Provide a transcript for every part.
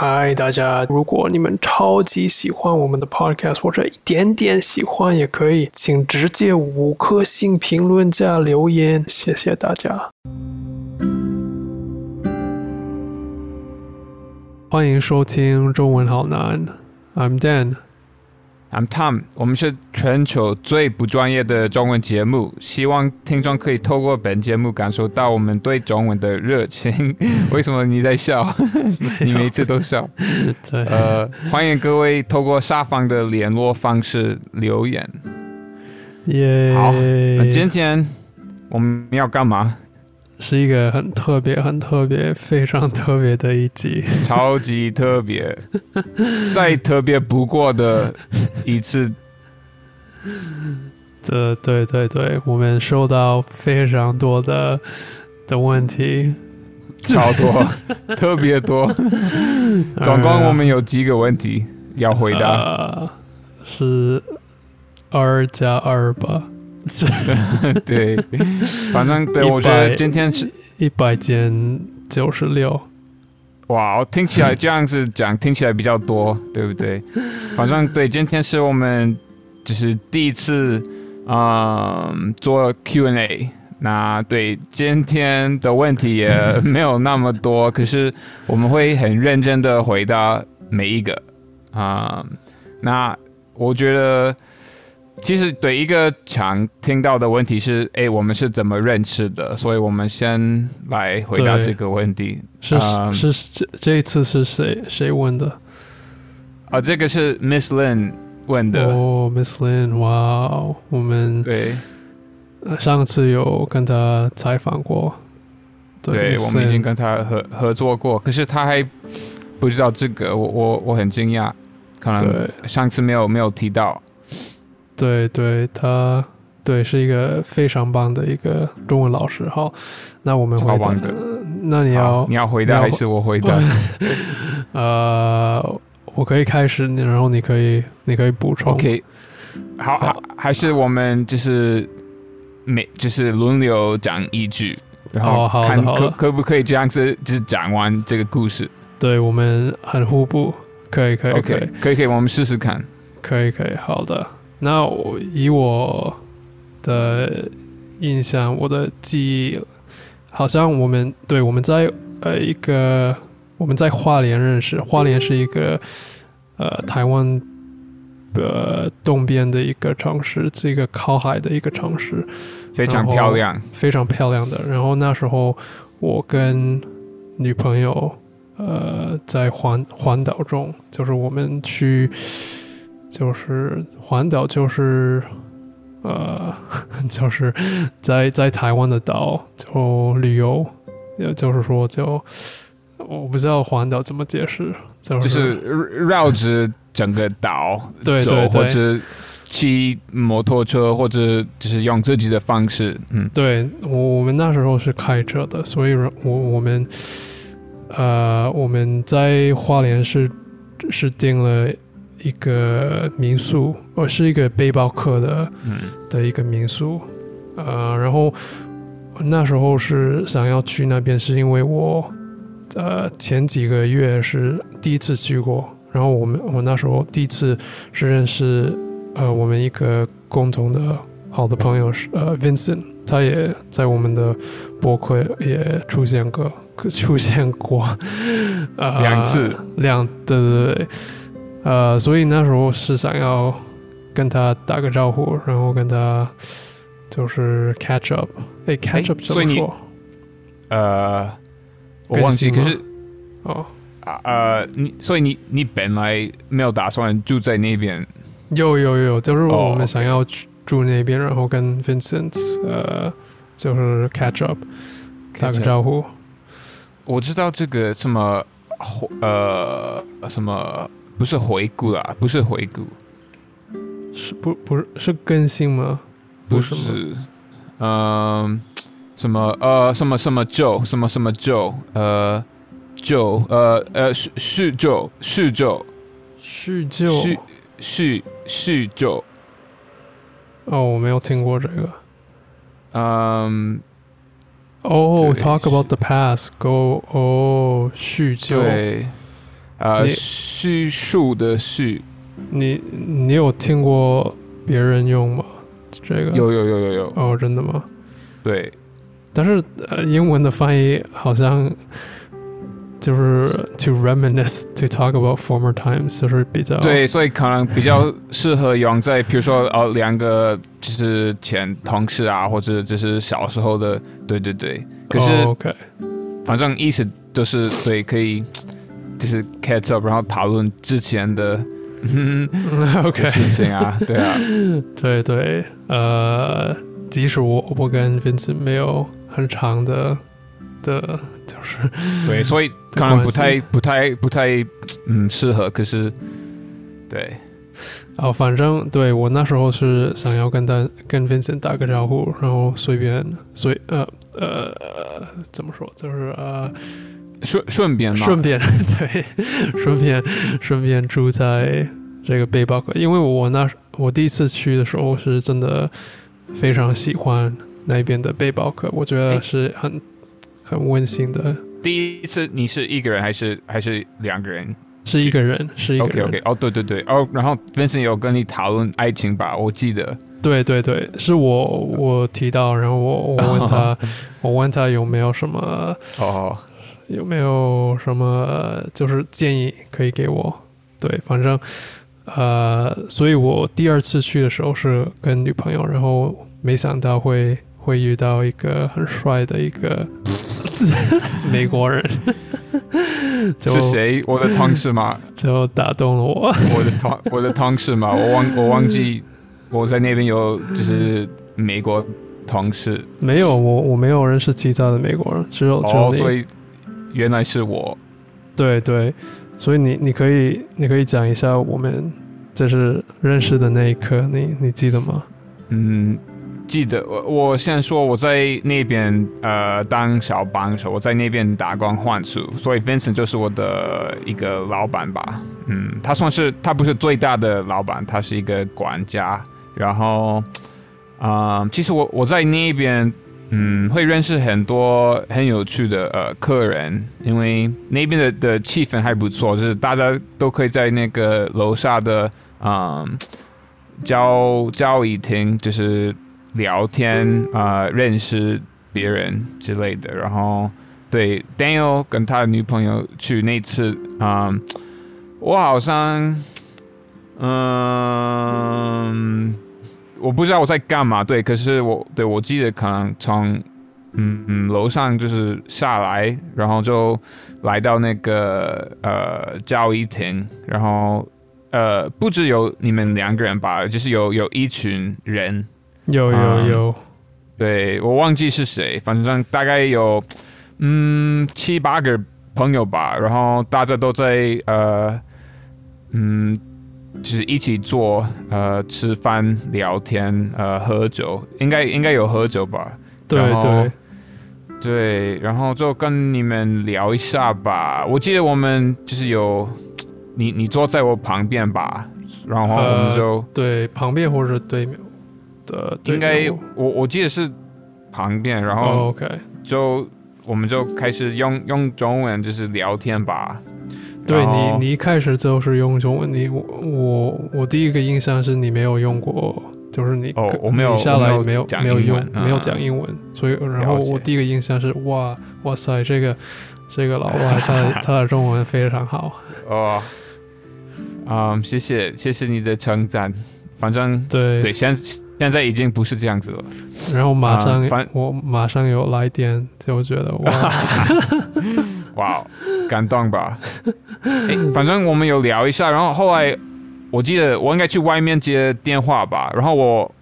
嗨，大家！如果你们超级喜欢我们的 podcast，或者一点点喜欢也可以，请直接五颗星评论加留言，谢谢大家。欢迎收听中文好难，I'm Dan。I'm Tom，我们是全球最不专业的中文节目，希望听众可以透过本节目感受到我们对中文的热情。为什么你在笑？你每次都笑。对，呃，欢迎各位透过下方的联络方式留言。耶、好那今天我们要干嘛？是一个很特别、很特别、非常特别的一集。超级特别，再特别不过的一次。对对对对，我们收到非常多的的问题，超多，特别多。总共我们有几个问题要回答？呃、是二加二吧？是 对，反正对100我觉得今天是一百减九十六。哇，听起来这样子讲听起来比较多，对不对？反正对，今天是我们就是第一次，嗯，做 Q&A。那对今天的问题也没有那么多，可是我们会很认真的回答每一个啊、那我觉得。其实对一个常听到的问题是，哎，我们是怎么认识的？所以我们先来回答这个问题。是、嗯是这这一次是谁谁问的？啊，这个是 Miss Lin 问的。哦，Miss Lin，哇哦，我们对呃上次有跟他采访过。对我们已经跟他合合作过，可是他还不知道这个，我我我很惊讶，可能对上次没有没有提到。对对，他对是一个非常棒的一个中文老师。好，那我们回答的。那你要你要回答还是我回答？呃，我可以开始，然后你可以你可以补充。OK，好，好，还是我们就是每就是轮流讲一句，然后看好可可不可以这样子就是讲完这个故事。对我们很互补，可以可以可以可以可以，我们试试看。可以可以，好的。那我以我的印象，我的记忆，好像我们对我们在呃一个我们在花莲认识，花莲是一个呃台湾呃东边的一个城市，是一个靠海的一个城市，非常漂亮，非常漂亮的。然后那时候我跟女朋友呃在环环岛中，就是我们去，就是环岛就是呃 就是在在台湾的岛就旅游，也就是说就我不知道环岛怎么解释，就就是绕着整个岛，对对对。或者骑摩托车，或者就是用自己的方式，嗯，对我我们那时候是开车的，所以我我们呃我们在花莲是是订了一个民宿，我是一个背包客的嗯。的一个民宿，呃然后那时候是想要去那边，是因为我呃前几个月是第一次去过，然后我们我那时候第一次是认识呃我们一个共同的好的朋友是呃 Vincent，他也在我们的博客也出现过，出现过，呃两次，两对对对，呃，所以那时候是想要跟他打个招呼，然后跟他就是 catch up，哎，catch up 怎所以你么说？呃，我忘记，可是哦，啊呃，你所以你你本来没有打算住在那边，有有有，就是哦我们想要去住那边，然后跟 Vincent 呃，就是 catch up，打个招呼。我知道这个什么呃什么不是回顾啦，不是回顾，是不不是是更新吗？不是。嗯、什么呃什么什么旧什么什么旧呃旧呃呃叙叙旧叙旧。叙旧？叙叙叙旧，哦，我没有听过这个。嗯，哦、对。t a l k about the past，go 哦，叙旧。对呃，叙述的叙，你你有听过别人用吗？这个有有有有有，哦，真的吗？对，但是呃，英文的翻译好像就是 to reminisce to talk about former times，就是比较对，所以可能比较适合用在，比如说哦，两个就是前同事啊，或者就是小时候的，对对对。可是、哦 OK，反正意思就是对，可以就是 catch up，然后讨论之前的嗯 OK 的事情啊，对啊，对对，呃，即使我我跟 Vincent 没有很长的的，就是对，所以可能不太不太不太嗯适合，可是对。哦，反正对我那时候是想要跟他跟 Vincent 打个招呼，然后随便随呃呃呃怎么说，就是呃顺顺便嘛，顺便对顺便 顺便住在这个背包客，因为我那我第一次去的时候是真的非常喜欢那边的背包客，我觉得是很很温馨的，第一次你是一个人还是还是两个人？是一个人是一个？OK 人。OK，哦对对对，哦，然后 Vincent 有跟你讨论爱情吧？我记得。对对对，是我我提到，然后我我问他，我问他有没有什么哦，有没有什么就是建议可以给我？对，反正呃，所以我第二次去的时候是跟女朋友，然后没想到会会遇到一个很帅的一个 美国人，就是谁？我的同事吗？就打动了我。我的同我的同事嘛，我忘我忘记我在那边有就是美国同事没有，我我没有认识其他的美国人，只有只有哦，所以原来是我。对对，所以你你可以你可以讲一下我们就是认识的那一刻，你你记得吗？嗯，记得我我先说我在那边呃当小帮手，我在那边打工换宿，所以 Vincent 就是我的一个老板吧。嗯，他算是他不是最大的老板，他是一个管家。然后，啊、其实我我在那边。嗯，会认识很多很有趣的呃客人，因为那边的的气氛还不错，就是大家都可以在那个楼下的嗯交交易厅，就是聊天啊、认识别人之类的。然后对 Daniel 跟他的女朋友去那次，嗯，我好像嗯。我不知道我在干嘛，对，可是我对我记得可能从嗯嗯楼上就是下来，然后就来到那个呃交易厅，然后呃不只有你们两个人吧，就是有有一群人，有有嗯有，对我忘记是谁，反正大概有嗯七八个朋友吧，然后大家都在呃嗯。就是一起做呃吃饭聊天呃喝酒，应该应该有喝酒吧？对对，对，然后就跟你们聊一下吧。我记得我们就是有你你坐在我旁边吧，然后我们就、对旁边或者对面的，对应该我我记得是旁边，然哦后 OK，就、我们就开始用用中文就是聊天吧。对你你一开始就是用中文，你我我我第一个印象是你没有用过。就是你哦我没有你下来没有没有用没有嗯讲英文，所以然后我第一个印象是哇哇塞这个这个老外他 他的中文非常好，哦，嗯，谢谢谢谢你的称赞。反正对对，现现在已经不是这样子了。然后马上、啊反我马上有来电，就觉得哇，哇，感动吧？诶 反正我们有聊一下，然后后来我记得我应该去外面接电话吧，然后我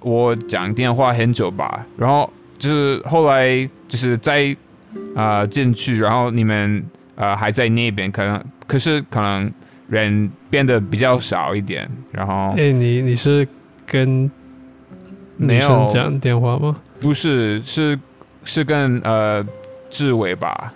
我讲电话很久吧，然后就是后来就是在啊进去，然后你们呃还在那边，可能可是可能人变得比较少一点，然后哎、你你是跟女生讲电话吗？不是是是跟呃志伟吧，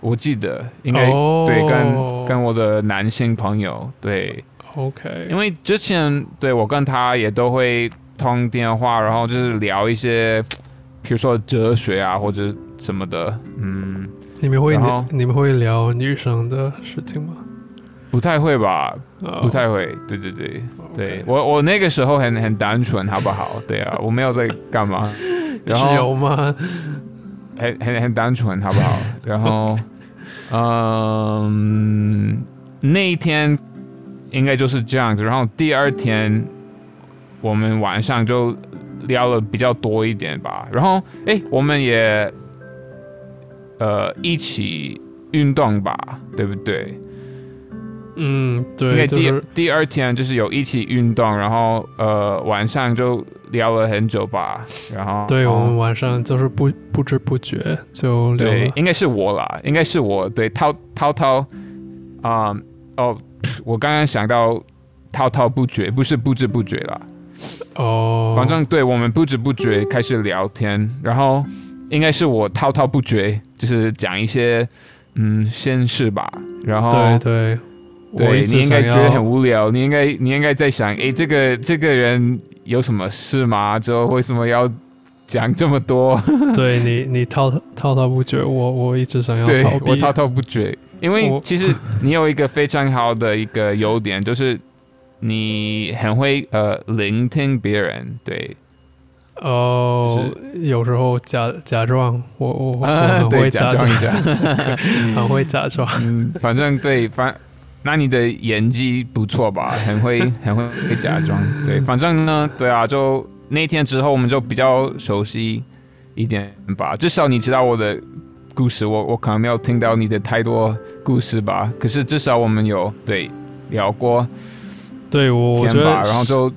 我记得应该、哦对跟跟我的男性朋友对。OK，因为之前对我跟他也都会通电话，然后就是聊一些，比如说哲学啊或者什么的，嗯，你们会然后你们会聊女生的事情吗？不太会吧？哦不太会。对对对对我我那个时候很很单纯，好不好？对啊，我没有在干嘛，然是后有吗？很很很单纯，好不好？然后，嗯，那一天应该就是这样子。然后第二天我们晚上就聊了比较多一点吧。然后，哎，我们也呃一起运动吧，对不对？嗯，对因，为第、就是第二天就是有一起运动，然后呃晚上就聊了很久吧。然后对我们晚上就是不不知不觉就聊，。对应该是我啦，应该是我。对，滔滔滔，啊、哦，我刚刚想到滔滔不绝，不是不知不觉啦。哦，反正对我们不知不觉开始聊天，然后应该是我滔滔不绝，就是讲一些嗯闲事吧。然后对对，我对你应该觉得很无聊，你应该你应该在想，诶，这个这个人有什么事吗？之后为什么要讲这么多？对你你滔滔滔不绝，我我一直想要对逃避我滔滔不绝，因为其实 你有一个非常好的一个优点，就是你很会呃聆听别人，对，哦，有时候假假装我我我很，会假装一，下，很会假装。嗯，反正对，反那你的演技不错吧，很会很会会假装，对，反正呢，对啊，就那天之后我们就比较熟悉一点吧，至少你知道我的。故事我我可能没有听到你的太多故事吧，可是至少我们有对聊过对我我觉得然后就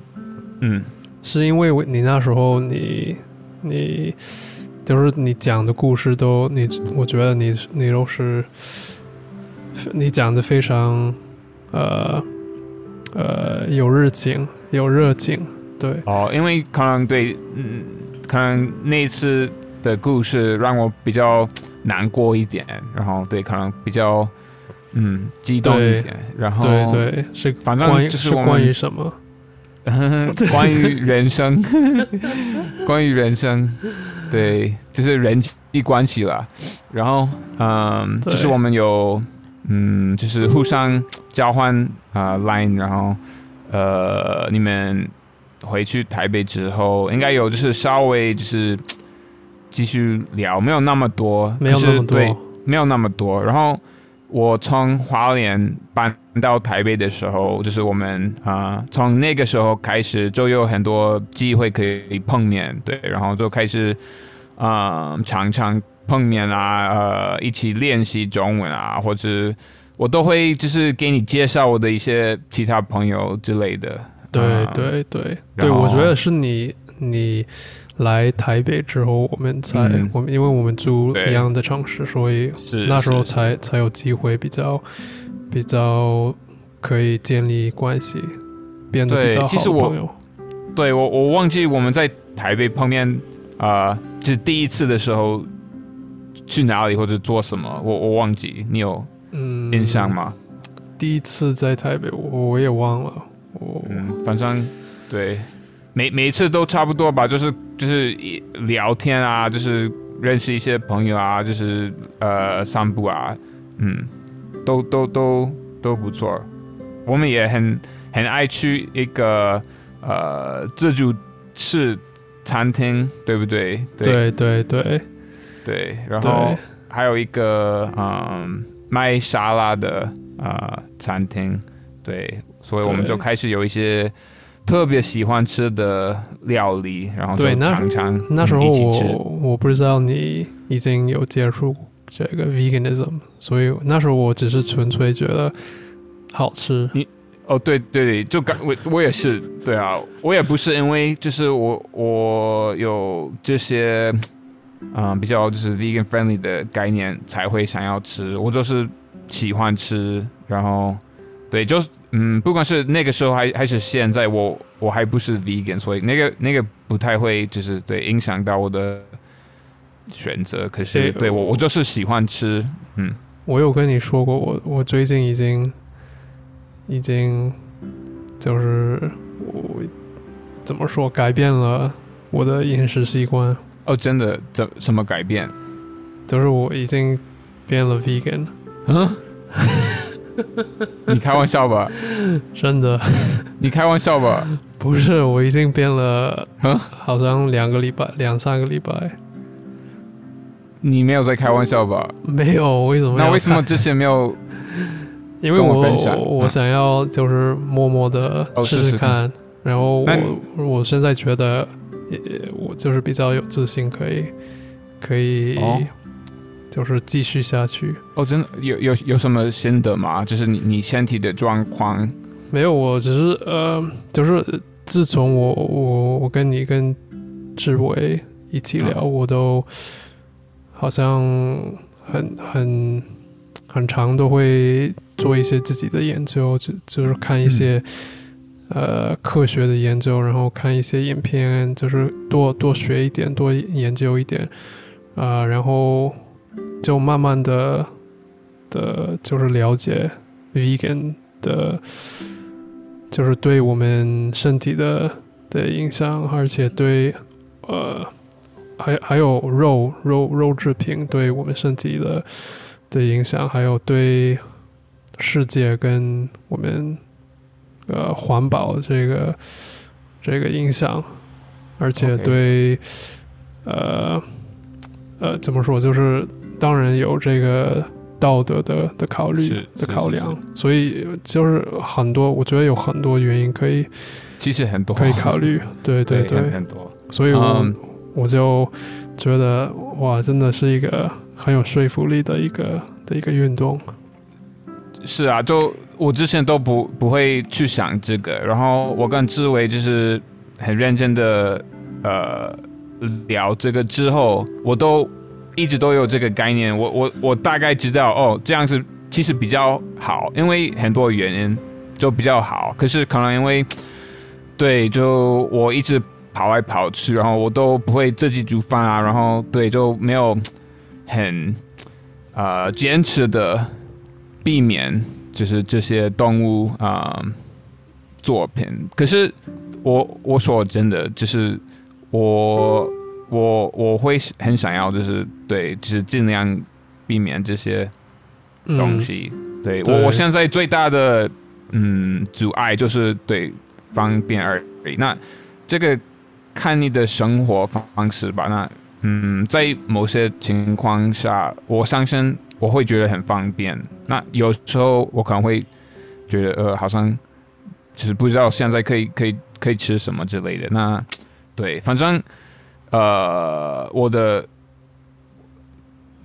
嗯。是因为我你那时候你你就是你讲的故事都你我觉得你你都是你讲的非常呃呃有热情有热情，对哦，因为可能对嗯，可能那次的故事让我比较难过一点，然后对，可能比较嗯激动一点，然后对对是反正就是关于什么？关于人生，关于人生，对，就是人际关系了。然后，嗯，就是我们有，嗯，就是互相交换啊、呃 line，然后，呃，你们回去台北之后，应该有就是稍微就是继续聊，没有那么多，没有那么多，没有那么多。然后我从华联搬到台北的时候，就是我们啊、呃从那个时候开始就有很多机会可以碰面，对，然后就开始啊、呃常常碰面啊，呃，一起练习中文啊，或者我都会就是给你介绍我的一些其他朋友之类的。对啊对对对，我觉得是你你来台北之后，我们才、嗯我们因为我们住一样的城市，所以是那时候才才有机会比较比较可以建立关系，变得对比较好其实我的朋友。对我我忘记我们在台北碰面啊、呃，就是第一次的时候去哪里或者做什么，我我忘记，你有嗯，印象吗？第一次在台北，我我也忘了。我、嗯，反正对，每每一次都差不多吧，就是就是一聊天啊，就是认识一些朋友啊，就是呃散步啊，嗯，都都都都不错。我们也很很爱去一个呃自助式餐厅，对不对？对对对对，然后还有一个嗯卖沙拉的呃餐厅，对，所以我们就开始有一些特别喜欢吃的料理，然后就对那常常那时候我我不知道你已经有接触这个 veganism，所以那时候我只是纯粹觉得好吃。你哦，对对对，就刚我我也是，对啊，我也不是因为就是我我有这些嗯比较就是 vegan friendly 的概念才会想要吃，我就是喜欢吃，然后对，就是嗯，不管是那个时候还还是现在，我我还不是 vegan，所以那个那个不太会就是对影响到我的选择，可是诶对我我就是喜欢吃，嗯，我有跟你说过，我我最近已经已经就是我怎么说改变了我的饮食习惯，哦，真的怎什么改变？就是我已经变了 vegan，嗯，你开玩笑吧？真的 你开玩笑吧？不是，我已经变了嗯，好像两个礼拜，两三个礼拜。你没有在开玩笑吧？没有，为什么？那为什么？之前没有？因为我我想要就是默默的试哦试试看，然后我我现在觉得，也我就是比较有自信，可以可以哦。就是继续下去。哦，真的？有有有什么心得吗？就是你你身体的状况，没有，我只是呃，就是自从我我我跟你跟志伟一起聊，嗯。我都好像很很很长都会做一些自己的研究，就就是看一些、呃科学的研究，然后看一些影片，就是多多学一点，多研究一点，啊、然后就慢慢的的，就是了解 vegan 的。就是对我们身体的的影响，而且对呃，还还有肉肉肉制品对我们身体的的影响，还有对世界跟我们呃环保这个这个影响，而且对呃呃怎么说，就是当然有这个道德的的考虑的考量，所以就是很多，我觉得有很多原因可以其实很多。可以考虑，对对对，很很多。所以我、嗯。我就觉得哇，真的是一个很有说服力的一个的一个运动，是啊，就我之前都不不会去想这个，然后我跟志伟就是很认真的呃聊这个之后，我都一直都有这个概念，我我我大概知道哦，这样子其实比较好，因为很多原因就比较好，可是可能因为对，就我一直跑来跑去，然后我都不会自己煮饭啊，然后对就没有很呃坚持的避免就是这些动物啊、呃作品。可是我我说真的，就是我我我会很想要，就是对，就是尽量避免这些东嗯，西。对对我我现在最大的嗯阻碍就是对方便而已。那这个看你的生活方式吧。那嗯，在某些情况下，我相信我会觉得很方便。那有时候我可能会觉得呃，好像就是不知道现在可以可以可以吃什么之类的。那对，反正呃，我的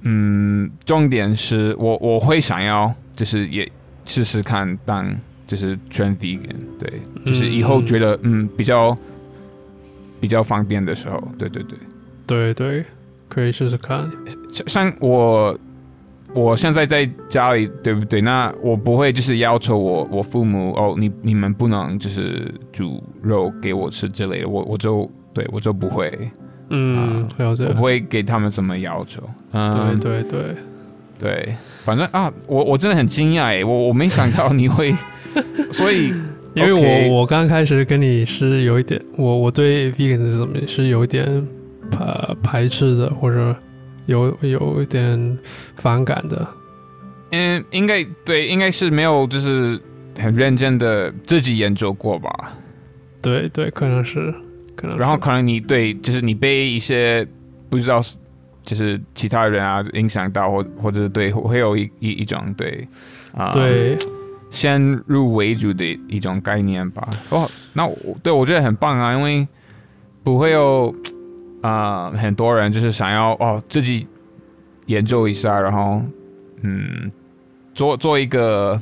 嗯，重点是我我会想要就是也试试看当就是全 vegan，对，就是以后觉得嗯比较比较方便的时候，对对对。对对，可以试试看，像像我，我现在在家里，对不对？那我不会就是要求我我父母哦，你你们不能就是煮肉给我吃之类的，我我就对我就不会，嗯，了解我，不会给他们什么要求。嗯，对对对，对，反正啊，我我真的很惊讶诶，我我没想到你会，所以因为我我刚开始跟你是有一点，我我对 veganism 是有一点排排斥的，或者有有一点反感的。嗯，应该对，应该是没有就是很认真的自己研究过吧。对对，可能是，可能是。然后可能你对，就是你被一些不知道是就是其他人啊影响到，或或者对会有一一一种对啊、对先入为主的一种概念吧。哦，那我对我觉得很棒啊，因为不会有啊、很多人就是想要哦自己研究一下，然后嗯做做一个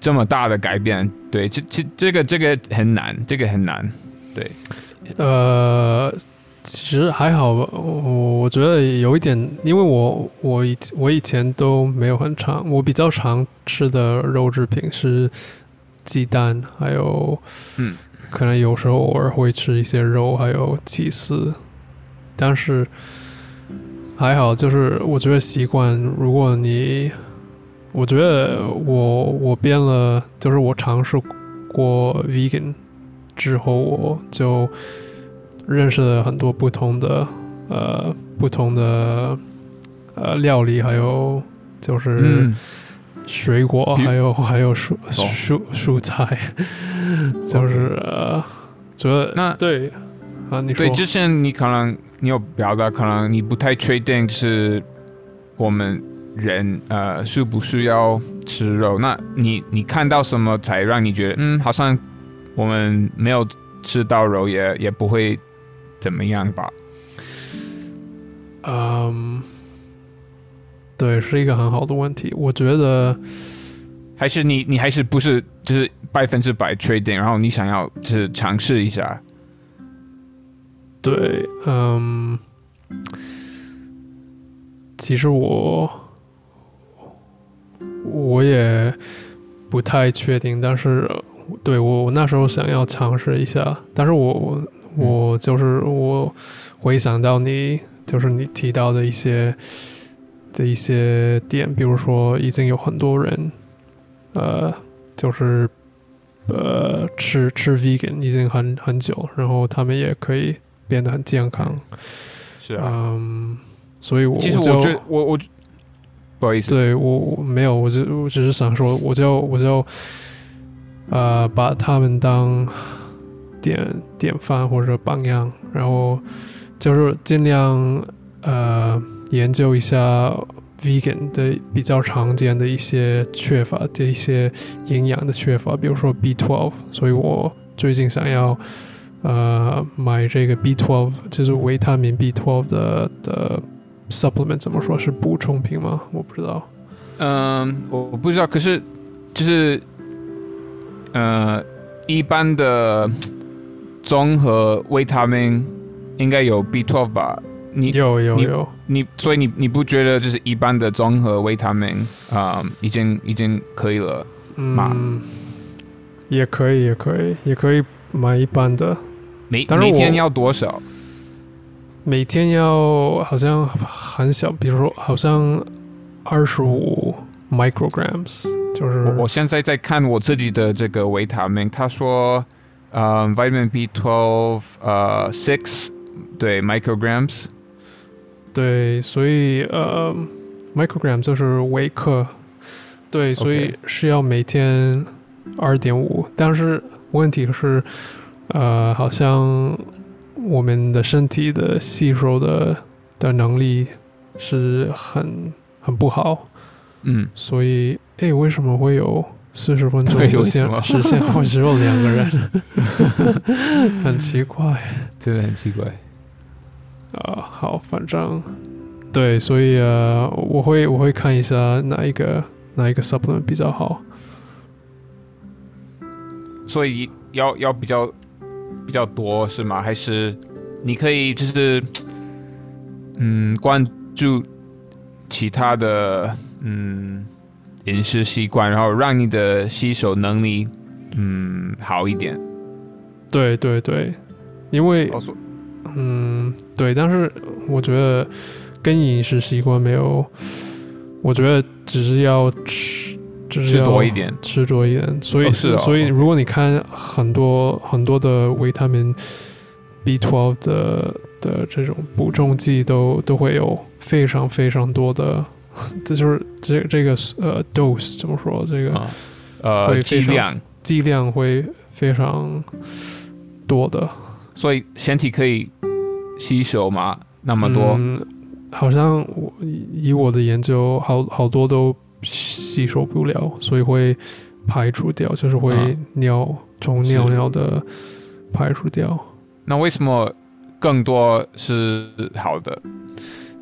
这么大的改变。对，这这这个这个很难，这个很难。对，呃，其实还好吧，我我觉得有一点，因为我我以我以前都没有很常，我比较常吃的肉制品是鸡蛋，还有嗯，可能有时候偶尔会吃一些肉，还有起司，但是还好，就是我觉得习惯，如果你，我觉得我我变了，就是我尝试过 vegan 之后，我就认识了很多不同的呃不同的呃料理，还有就是嗯，水果，比还有还有蔬蔬蔬菜，就是呃，主要那对啊，你说对，之前你可能你有表达，可能你不太确定是我们人呃需不需要吃肉。那你你看到什么才让你觉得嗯，好像我们没有吃到肉也也不会怎么样吧？嗯，对，是一个很好的问题。我觉得还是你你还是不是就是百分之百确定，然后你想要就是尝试一下？对，嗯，其实我我也不太确定，但是对我我那时候想要尝试一下，但是我我我就是我回想到你就是你提到的一些的一些点，比如说已经有很多人呃就是呃吃吃 vegan 已经很很久，然后他们也可以变得很健康，是啊，嗯，所以我其实就我觉得我我不好意思，对我我没有，我就我只是想说，我就我就呃把他们当典典范或者榜样，然后就是尽量呃研究一下 vegan 的比较常见的一些缺乏的一些营养的缺乏，比如说 B12，所以我最近想要呃买这个 B12，就是维他命 B12 的的 supplement 怎么说是补充品吗？我不知道。嗯，我不知道，可是就是呃，一般的综合维他命应该有 B12 吧？你你有有有，你，所以你你不觉得就是一般的综合维他命啊、已经已经可以了？嘛嗯，也可以，也可以，也可以买一般的，每当然我每天要多少？每天要好像很小，比如说好像二十五 micrograms，就是我我现在在看我自己的这个维他命，他说呃，vitamin B12 呃 six 对 micrograms。对，所以呃，microgram 就是微克，对，所以是要每天二点五，但是问题是，呃，好像我们的身体的吸收的的能力是很很不好，嗯，所以，诶，为什么会有四十分钟对的为什么线时限会只有两个人？很奇怪。真的很奇怪。啊、好，反正对，所以呃，我会我会看一下哪一个哪一个 supplement 比较好。所以要要比较比较多是吗？还是你可以就是嗯关注其他的嗯饮食习惯，然后让你的吸收能力嗯好一点。对对对，因为嗯对，但是我觉得跟饮食习惯没有，我觉得只是要吃，只是吃要多一点。吃多一点。所以、哦是哦所以如果你看很多很多的维他命 B12 的的这种补充剂都都会有非常非常多的，这就是这这个呃 dose 怎么说？这个啊呃会剂量，剂量会非常多的，所以身体可以吸收吗？那么多？嗯，好像我以我的研究，好好多都吸收不了，所以会排除掉，就是会嗯尿从是尿尿的排除掉，那为什么更多是好的？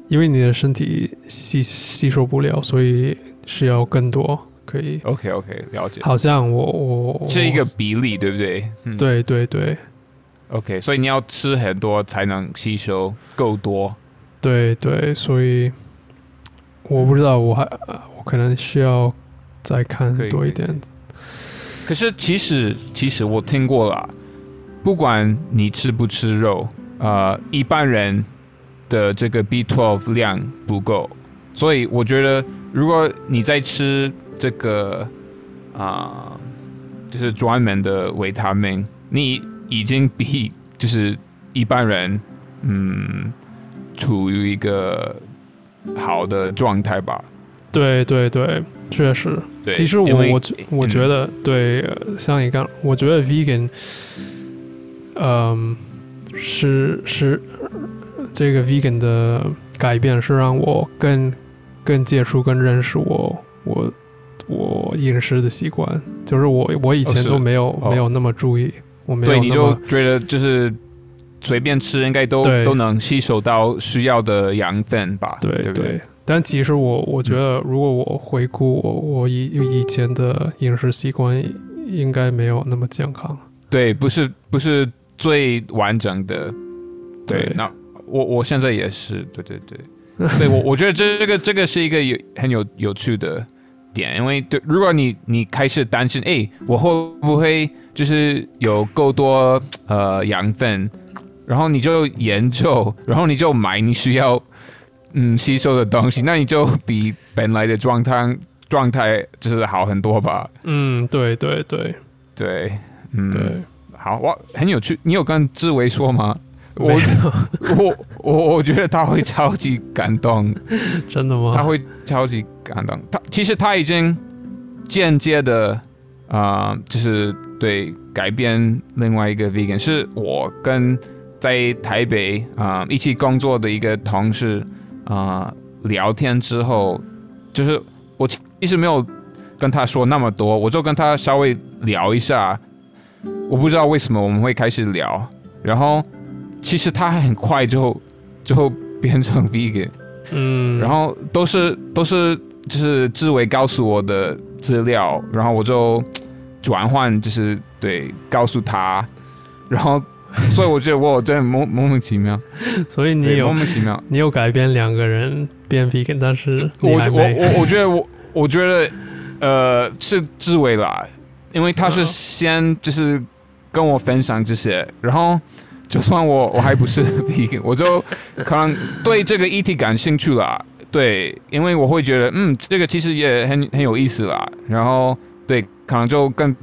因为你的身体吸吸收不了，所以是要更多可以。OK OK，了解。好像我我这一个比例，对不对？嗯。对对对 OK，所以你要吃很多才能吸收够多。对对，所以我不知道，我还我可能需要再看多一点。可是其实其实我听过了，不管你吃不吃肉，呃，一般人的这个 B12 量不够，所以我觉得如果你在吃这个啊、就是专门的维他命，你已经比就是一般人嗯处于一个好的状态吧。对对对，确实。对，其实我因为我我觉得对，呃像你刚，我觉得 vegan，嗯、是是这个 vegan 的改变是让我更更接触、更认识我我我饮食的习惯，就是我我以前都没有、哦。没有那么注意，我没有对，你就觉得就是随便吃应该都都能吸收到需要的养分吧？对对？但其实我我觉得，如果我回顾我我以以前的饮食习惯，应该没有那么健康。对，不是不是最完整的。对，对那我我现在也是，对对对，对我我觉得这这个这个是一个有很有有趣的点，因为对，如果你你开始担心，哎，我会不会就是有够多呃养分，然后你就研究，然后你就买你需要嗯吸收的东西，那你就比本来的状态状态就是好很多吧？嗯，对对对对，嗯，对，好哇，很有趣。你有跟志伟说吗？我我我我觉得他会超级感动，真的吗？他会超级感动。他其实他已经间接的啊、呃就是对改变另外一个 vegan，是我跟在台北啊、呃一起工作的一个同事啊、呃聊天之后，就是我其其实没有跟他说那么多，我就跟他稍微聊一下。我不知道为什么我们会开始聊，然后其实他很快就就变成 vegan。嗯，然后都是都是就是志伟告诉我的资料，然后我就转换，就是对告诉他，然后所以我觉得我真的莫莫名其妙，所以你有莫名其妙。你有改变两个人变 vegan，但是我我。我我觉得我我觉得呃是志伟啦，因为他是嗯先就是跟我分享这些，然后就算我我还不是 vegan，我就可能对这个议题感兴趣啦。对，因为我会觉得嗯，这个其实也很很有意思啦。然后对，可能就跟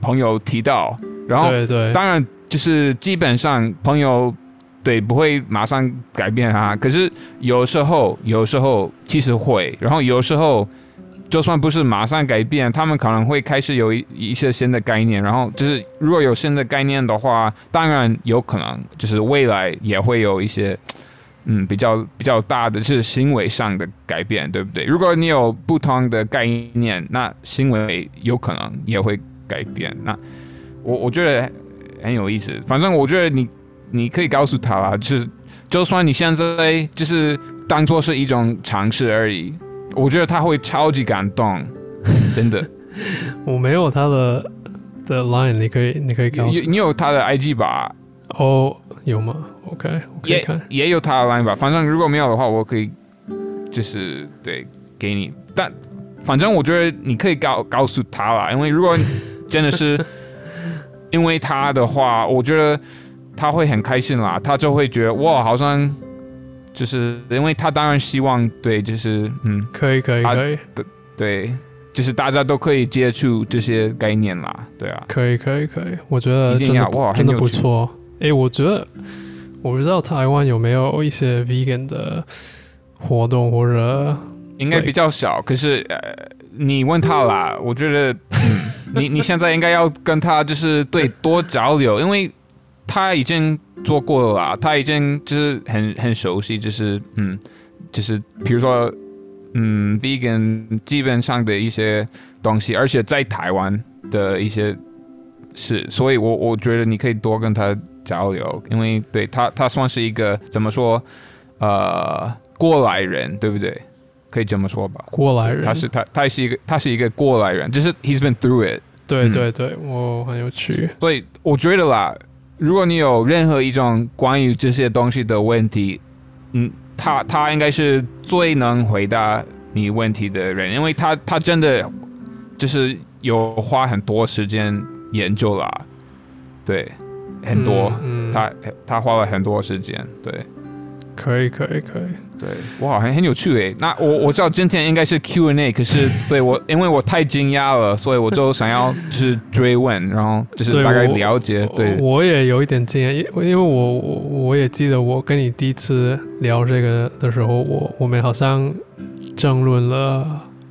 朋友提到，然后对对，当然，就是基本上朋友对不会马上改变啊，可是有时候有时候其实会，然后有时候就算不是马上改变，他们可能会开始有一一些新的概念，然后就是如果有新的概念的话，当然有可能就是未来也会有一些。嗯，比较比较大的就是行为上的改变，对不对？如果你有不同的概念，那行为有可能也会改变。那我我觉得很有意思。反正我觉得你你可以告诉他啦，就是就算你现在就是当做是一种尝试而已，我觉得他会超级感动，真的。我没有他的的 line，你可以你可以告诉你你有他的 IG 吧？哦，有吗？OK，我可以也看。也有他的 line 吧。反正如果没有的话，我可以就是对给你。但反正我觉得你可以告告诉他啦，因为如果真的是 因为他的话，我觉得他会很开心啦，他就会觉得哇，好像就是因为他当然希望对，就是嗯，可以可以他可以。对，就是大家都可以接触这些概念啦，对啊，可以可以可以，我觉得真的真的不错。诶，我觉得我不知道台湾有没有一些 vegan 的活动或者应该比较少，可是呃，你问他啦，我觉得，嗯，你你现在应该要跟他就是对多交流，因为他已经做过了啦，他已经就是很很熟悉，就是嗯，就是比如说嗯，vegan 基本上的一些东西，而且在台湾的一些事，所以我我觉得你可以多跟他交流，因为对他他算是一个怎么说呃过来人，对不对？可以这么说吧。过来人。他是他他是一个他是一个过来人，就是 he's been through it。嗯对对对，我很有趣。所以我觉得啦，如果你有任何一种关于这些东西的问题，嗯，他他应该是最能回答你问题的人，因为他他真的就是有花很多时间研究啦，对，很多，嗯，嗯。他他花了很多时间，对，可以可以可以。对，哇，很很有趣诶。那我我知道今天应该是 Q&A，可是对我因为我太惊讶了，所以我就想要就是追问，然后就是大概了解。对，我也有一点惊讶，因因为我我我也记得我跟你第一次聊这个的时候，我我们好像争论了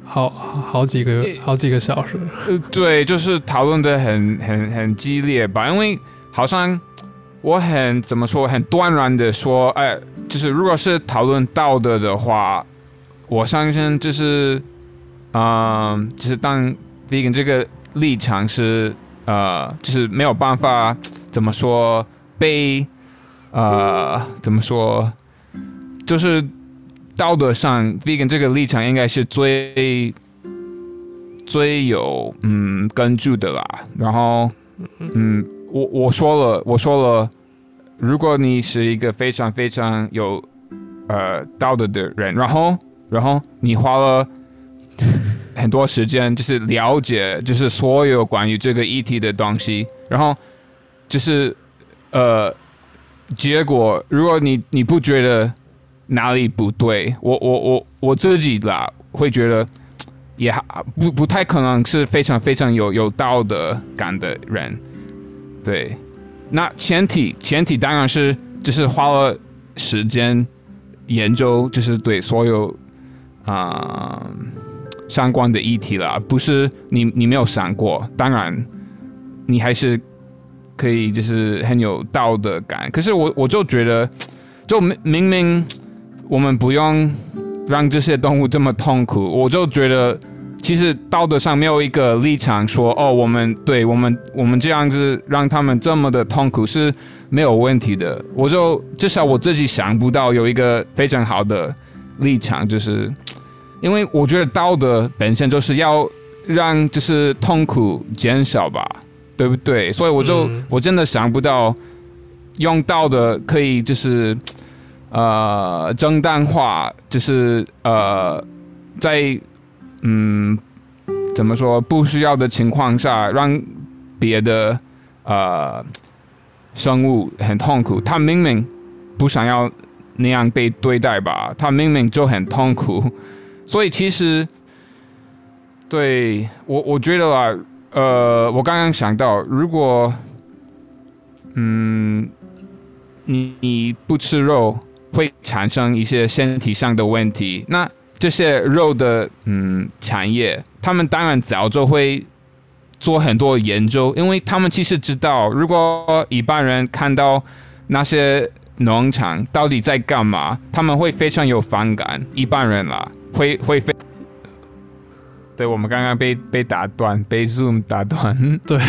好好几个好几个小时。呃，对，就是讨论的很很很激烈吧，因为好像。我很怎么说，很断然的说，哎，就是如果是讨论道德的话，我相信就是，嗯，就是当 vegan 这个立场是，呃，就是没有办法怎么说被，呃，怎么说，就是道德上 vegan 这个立场应该是最最有嗯根据的啦，然后嗯。我我说了，我说了，如果你是一个非常非常有呃道德的人，然后然后你花了很多时间，就是了解，就是所有关于这个议题的东西，然后就是呃，结果如果你你不觉得哪里不对，我我我我自己啦会觉得也不不太可能是非常非常有有道德感的人。对，那前提前提当然是就是花了时间研究，就是对所有啊相关的议题了，不是你你没有想过，当然你还是可以就是很有道德感。可是我我就觉得，就明明明我们不用让这些动物这么痛苦，我就觉得。其实道德上没有一个立场说哦，我们对我们我们这样子让他们这么的痛苦是没有问题的。我就至少我自己想不到有一个非常好的立场，就是因为我觉得道德本身就是要让就是痛苦减少吧，对不对？所以我就我真的想不到用道德可以就是呃正当化，就是呃在。嗯，怎么说？不需要的情况下，让别的呃生物很痛苦。他明明不想要那样被对待吧？他明明就很痛苦。所以其实，对我我觉得啦，呃，我刚刚想到，如果嗯你你不吃肉会产生一些身体上的问题，那。这些肉的嗯产业，他们当然早就会做很多研究，因为他们其实知道，如果一般人看到那些农场到底在干嘛，他们会非常有反感。一般人啦，会会非，对我们刚刚被被打断，被 Zoom 打断。对，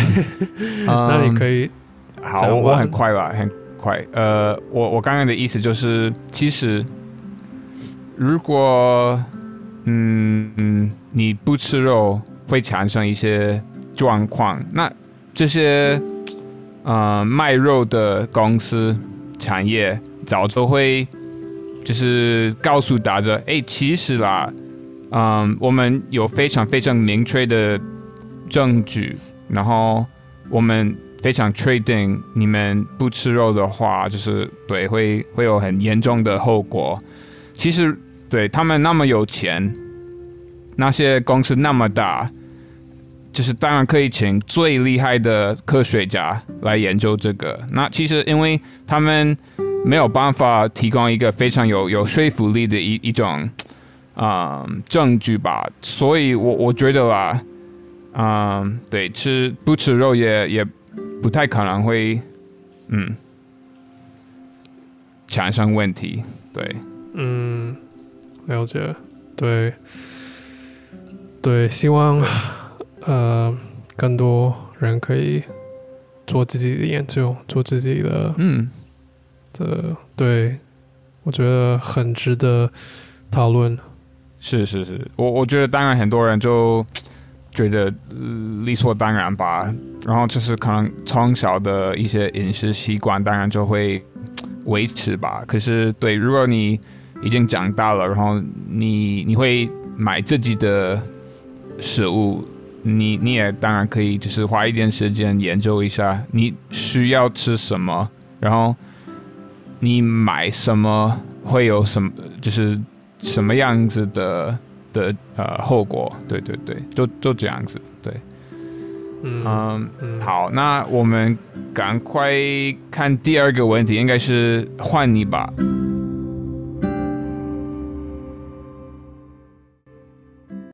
那你可以，好，我很快吧，很快。呃，我我刚刚的意思就是，其实。如果嗯你不吃肉会产生一些状况，那这些呃卖肉的公司产业早就会就是告诉大家，哎，其实啦，嗯，我们有非常非常明确的证据，然后我们非常确定你们不吃肉的话，就是对会会有很严重的后果。其实。对他们那么有钱，那些公司那么大，就是当然可以请最厉害的科学家来研究这个。那其实因为他们没有办法提供一个非常有有说服力的一一种啊证据吧，所以我我觉得啦，嗯，对，吃不吃肉也也不太可能会嗯产生问题。对，嗯。了解，对，对，希望呃更多人可以做自己的研究，做自己的，嗯，的，对，我觉得很值得讨论。是是是，我我觉得当然很多人就觉得理所当然吧，然后就是可能从小的一些饮食习惯，当然就会维持吧。可是对，如果你已经长大了然后你你会买自己的食物你你也当然可以就是花一点时间研究一下你需要吃什么然后你买什么会有什么就是什么样子的的呃后果对对对就就这样子对。嗯。好那我们赶快看第二个问题应该是换你吧。